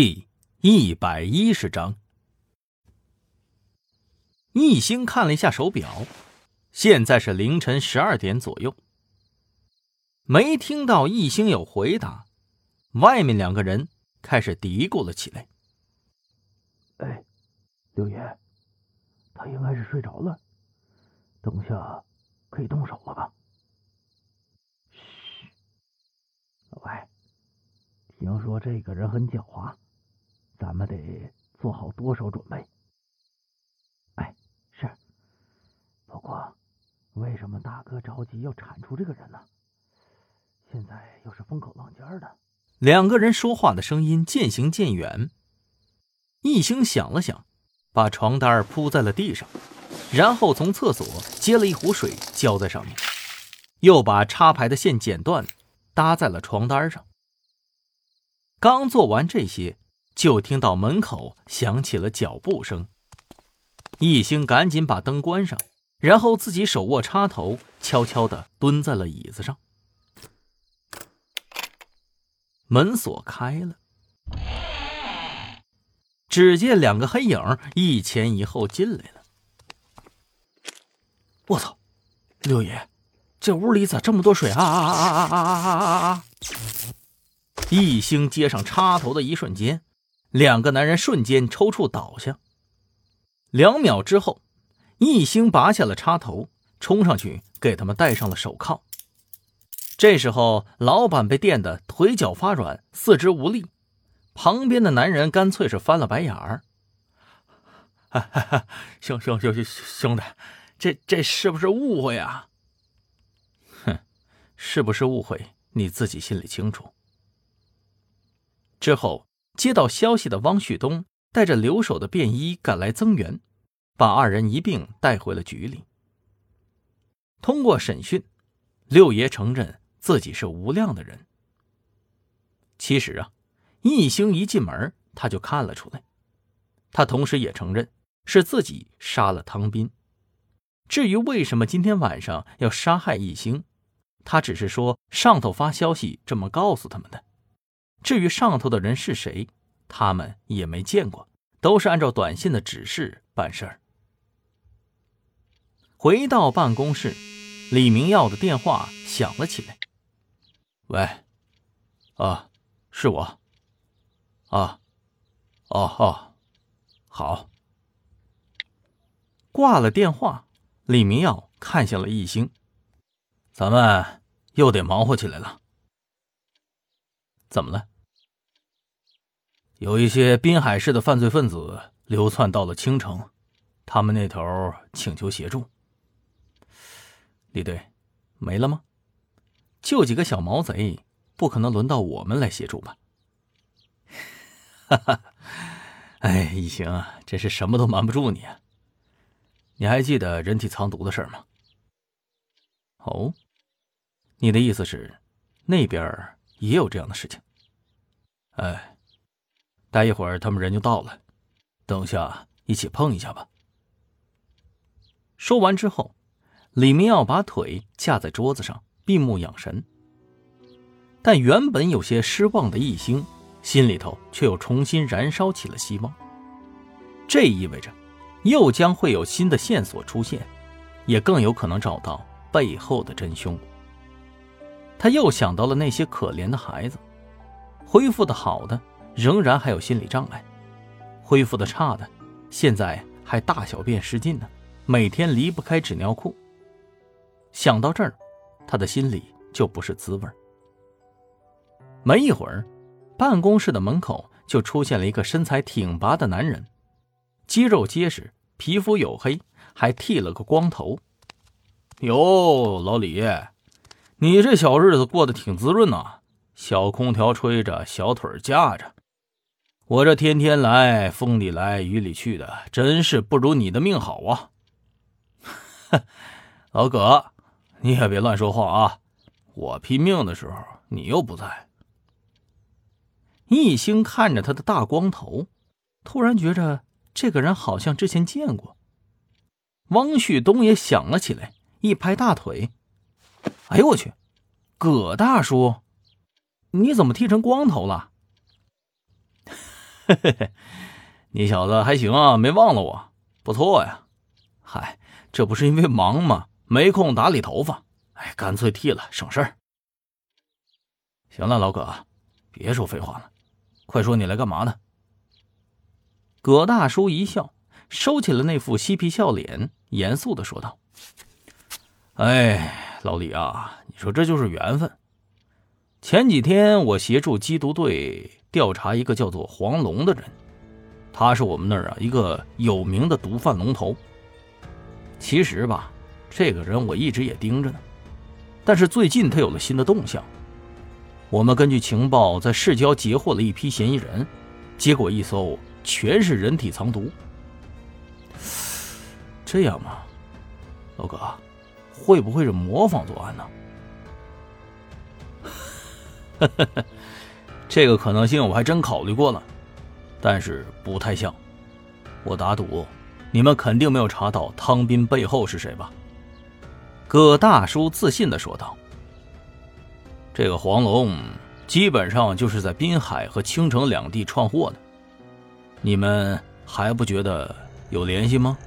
第一百一十章，易星看了一下手表，现在是凌晨十二点左右。没听到易星有回答，外面两个人开始嘀咕了起来：“哎，六爷，他应该是睡着了，等下可以动手了吧？”嘘，老外，听说这个人很狡猾。咱们得做好多少准备。哎，是。不过，为什么大哥着急要铲除这个人呢？现在又是风口浪尖的。两个人说话的声音渐行渐远。一星想了想，把床单铺在了地上，然后从厕所接了一壶水浇在上面，又把插排的线剪断，搭在了床单上。刚做完这些。就听到门口响起了脚步声，一星赶紧把灯关上，然后自己手握插头，悄悄的蹲在了椅子上。门锁开了，只见两个黑影一前一后进来了。我操，六爷，这屋里咋这么多水啊啊啊啊啊啊啊啊！一星接上插头的一瞬间。两个男人瞬间抽搐倒下。两秒之后，一星拔下了插头，冲上去给他们戴上了手铐。这时候，老板被电得腿脚发软，四肢无力。旁边的男人干脆是翻了白眼儿：“哈哈哈，兄兄兄兄兄弟，这这是不是误会啊？”“哼，是不是误会，你自己心里清楚。”之后。接到消息的汪旭东带着留守的便衣赶来增援，把二人一并带回了局里。通过审讯，六爷承认自己是无量的人。其实啊，一星一进门他就看了出来，他同时也承认是自己杀了汤斌。至于为什么今天晚上要杀害一星，他只是说上头发消息这么告诉他们的。至于上头的人是谁，他们也没见过，都是按照短信的指示办事儿。回到办公室，李明耀的电话响了起来。喂，啊，是我。啊，哦哦，好。挂了电话，李明耀看向了易星，咱们又得忙活起来了。怎么了？有一些滨海市的犯罪分子流窜到了青城，他们那头请求协助。李队，没了吗？就几个小毛贼，不可能轮到我们来协助吧？哈哈，哎，一行啊，真是什么都瞒不住你啊！你还记得人体藏毒的事吗？哦，你的意思是，那边？也有这样的事情。哎，待一会儿他们人就到了，等下一起碰一下吧。说完之后，李明耀把腿架在桌子上，闭目养神。但原本有些失望的易星，心里头却又重新燃烧起了希望。这意味着，又将会有新的线索出现，也更有可能找到背后的真凶。他又想到了那些可怜的孩子，恢复的好的仍然还有心理障碍，恢复的差的现在还大小便失禁呢，每天离不开纸尿裤。想到这儿，他的心里就不是滋味。没一会儿，办公室的门口就出现了一个身材挺拔的男人，肌肉结实，皮肤黝黑，还剃了个光头。哟，老李。你这小日子过得挺滋润呐，小空调吹着，小腿架着。我这天天来，风里来，雨里去的，真是不如你的命好啊！老葛，你也别乱说话啊！我拼命的时候，你又不在。一星看着他的大光头，突然觉着这个人好像之前见过。汪旭东也想了起来，一拍大腿。哎呦我去，葛大叔，你怎么剃成光头了？嘿嘿嘿，你小子还行啊，没忘了我，不错呀。嗨，这不是因为忙吗？没空打理头发，哎，干脆剃了，省事儿。行了，老葛，别说废话了，快说你来干嘛呢？葛大叔一笑，收起了那副嬉皮笑脸，严肃的说道：“哎，老李啊，你说这就是缘分。前几天我协助缉毒队调查一个叫做黄龙的人，他是我们那儿啊一个有名的毒贩龙头。其实吧。”这个人我一直也盯着呢，但是最近他有了新的动向。我们根据情报在市郊截获了一批嫌疑人，结果一搜全是人体藏毒。这样吗，老哥，会不会是模仿作案呢？这个可能性我还真考虑过了，但是不太像。我打赌，你们肯定没有查到汤斌背后是谁吧？葛大叔自信的说道：“这个黄龙基本上就是在滨海和青城两地串货的，你们还不觉得有联系吗？”